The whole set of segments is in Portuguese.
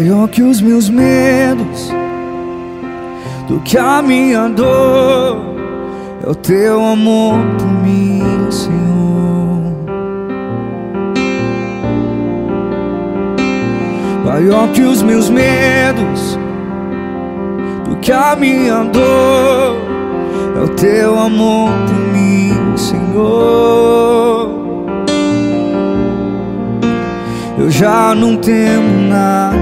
Maior que os meus medos, do que a minha dor, é o teu amor por mim, Senhor. Maior que os meus medos, do que a minha dor, é o teu amor por mim, Senhor. Já não temo nada.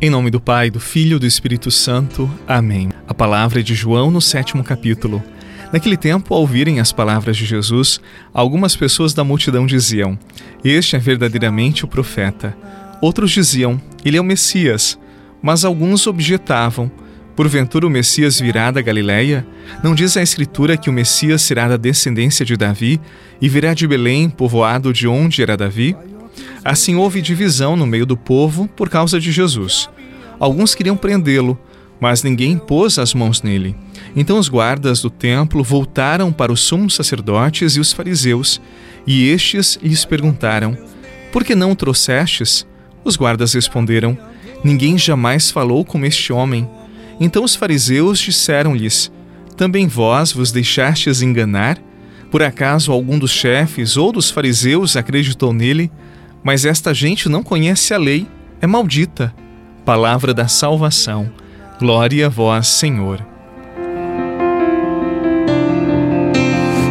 Em nome do Pai, do Filho e do Espírito Santo. Amém. A palavra é de João no sétimo capítulo. Naquele tempo, ao ouvirem as palavras de Jesus, algumas pessoas da multidão diziam: Este é verdadeiramente o profeta. Outros diziam: Ele é o Messias. Mas alguns objetavam: Porventura o Messias virá da Galiléia? Não diz a Escritura que o Messias será da descendência de Davi e virá de Belém, povoado de onde era Davi? Assim houve divisão no meio do povo por causa de Jesus. Alguns queriam prendê-lo, mas ninguém pôs as mãos nele. Então os guardas do templo voltaram para os sumos sacerdotes e os fariseus, e estes lhes perguntaram: Por que não o trouxestes? Os guardas responderam: Ninguém jamais falou como este homem. Então os fariseus disseram-lhes: Também vós vos deixastes enganar? Por acaso algum dos chefes ou dos fariseus acreditou nele? Mas esta gente não conhece a lei, é maldita. Palavra da salvação. Glória a vós, Senhor.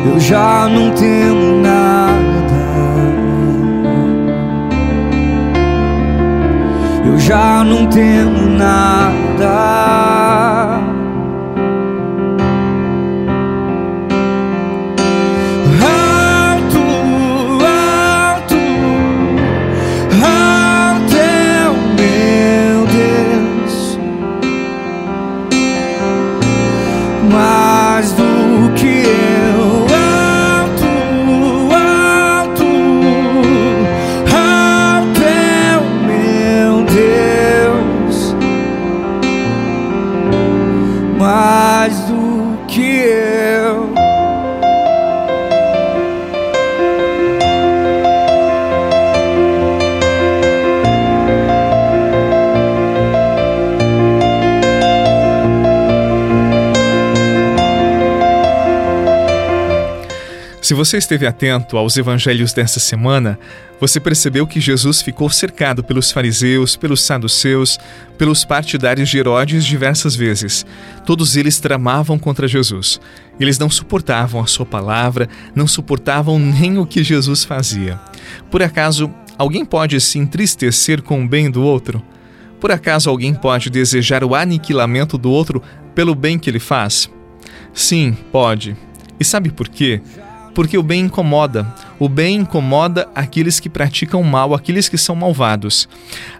Eu já não temo nada. Eu já não temo nada. Você esteve atento aos evangelhos desta semana, você percebeu que Jesus ficou cercado pelos fariseus, pelos saduceus, pelos partidários de Herodes diversas vezes. Todos eles tramavam contra Jesus. Eles não suportavam a sua palavra, não suportavam nem o que Jesus fazia. Por acaso, alguém pode se entristecer com o bem do outro? Por acaso alguém pode desejar o aniquilamento do outro pelo bem que ele faz? Sim, pode. E sabe por quê? Porque o bem incomoda. O bem incomoda aqueles que praticam mal, aqueles que são malvados.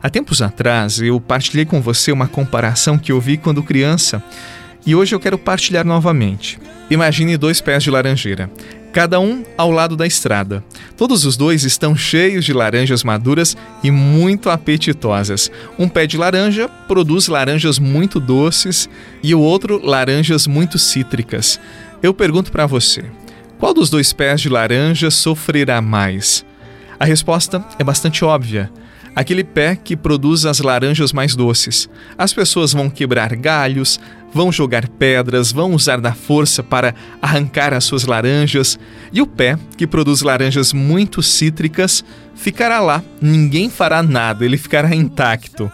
Há tempos atrás, eu partilhei com você uma comparação que eu vi quando criança e hoje eu quero partilhar novamente. Imagine dois pés de laranjeira, cada um ao lado da estrada. Todos os dois estão cheios de laranjas maduras e muito apetitosas. Um pé de laranja produz laranjas muito doces e o outro laranjas muito cítricas. Eu pergunto para você: qual dos dois pés de laranja sofrerá mais? A resposta é bastante óbvia. Aquele pé que produz as laranjas mais doces. As pessoas vão quebrar galhos, vão jogar pedras, vão usar da força para arrancar as suas laranjas, e o pé, que produz laranjas muito cítricas, ficará lá, ninguém fará nada, ele ficará intacto.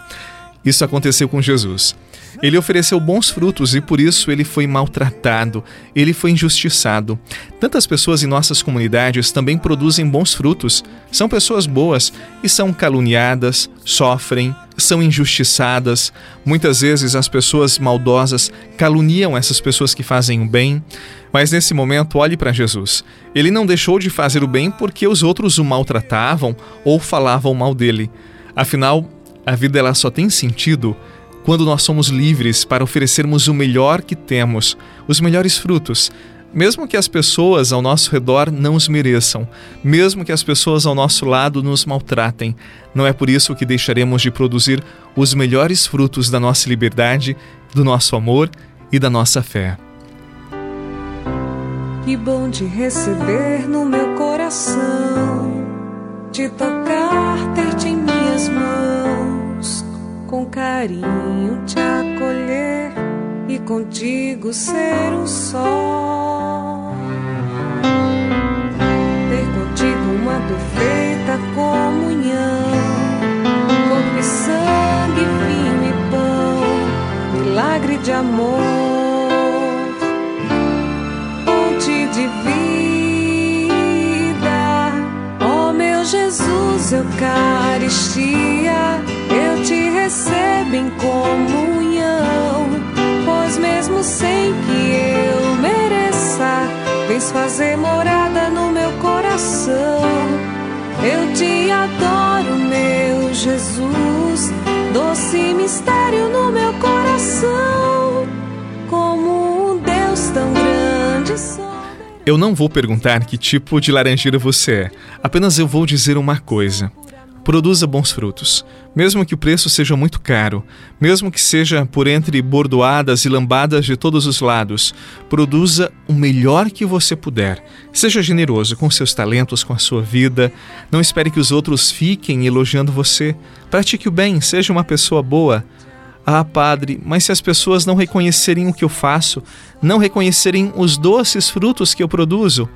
Isso aconteceu com Jesus. Ele ofereceu bons frutos e por isso ele foi maltratado, ele foi injustiçado. Tantas pessoas em nossas comunidades também produzem bons frutos, são pessoas boas e são caluniadas, sofrem, são injustiçadas. Muitas vezes as pessoas maldosas caluniam essas pessoas que fazem o bem. Mas nesse momento, olhe para Jesus. Ele não deixou de fazer o bem porque os outros o maltratavam ou falavam mal dele. Afinal, a vida ela só tem sentido quando nós somos livres para oferecermos o melhor que temos, os melhores frutos, mesmo que as pessoas ao nosso redor não os mereçam, mesmo que as pessoas ao nosso lado nos maltratem, não é por isso que deixaremos de produzir os melhores frutos da nossa liberdade, do nosso amor e da nossa fé. Que bom te receber no meu coração, te tocar, ter-te em minhas mãos carinho te acolher e contigo ser um só. Ter contigo uma perfeita comunhão, corpo e sangue, vinho e pão, milagre de amor. Eucaristia, eu te recebo comunhão, pois mesmo sem que eu mereça, vens fazer morada no meu coração. Eu te adoro, meu Jesus, doce mistério no meu coração, como um Deus tão grande. Sou. Eu não vou perguntar que tipo de laranjeira você é, apenas eu vou dizer uma coisa. Produza bons frutos, mesmo que o preço seja muito caro, mesmo que seja por entre bordoadas e lambadas de todos os lados. Produza o melhor que você puder. Seja generoso com seus talentos, com a sua vida. Não espere que os outros fiquem elogiando você. Pratique o bem, seja uma pessoa boa. Ah, padre, mas se as pessoas não reconhecerem o que eu faço, não reconhecerem os doces frutos que eu produzo,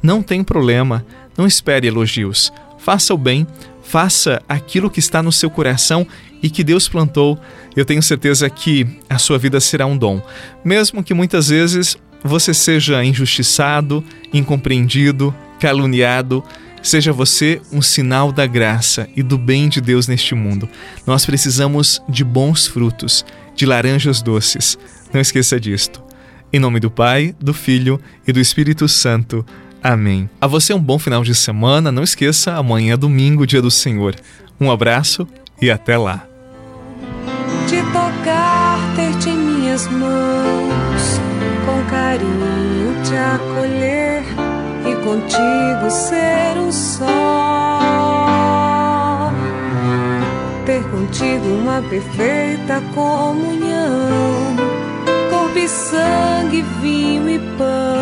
não tem problema, não espere elogios. Faça o bem, faça aquilo que está no seu coração e que Deus plantou. Eu tenho certeza que a sua vida será um dom, mesmo que muitas vezes você seja injustiçado, incompreendido, caluniado. Seja você um sinal da graça e do bem de Deus neste mundo. Nós precisamos de bons frutos, de laranjas doces. Não esqueça disto. Em nome do Pai, do Filho e do Espírito Santo. Amém. A você um bom final de semana. Não esqueça, amanhã é domingo, dia do Senhor. Um abraço e até lá. Te tocar, ter-te em minhas mãos, com carinho te acolher e contigo ser um só. Ter contigo uma perfeita comunhão, corpo e sangue, vinho e pão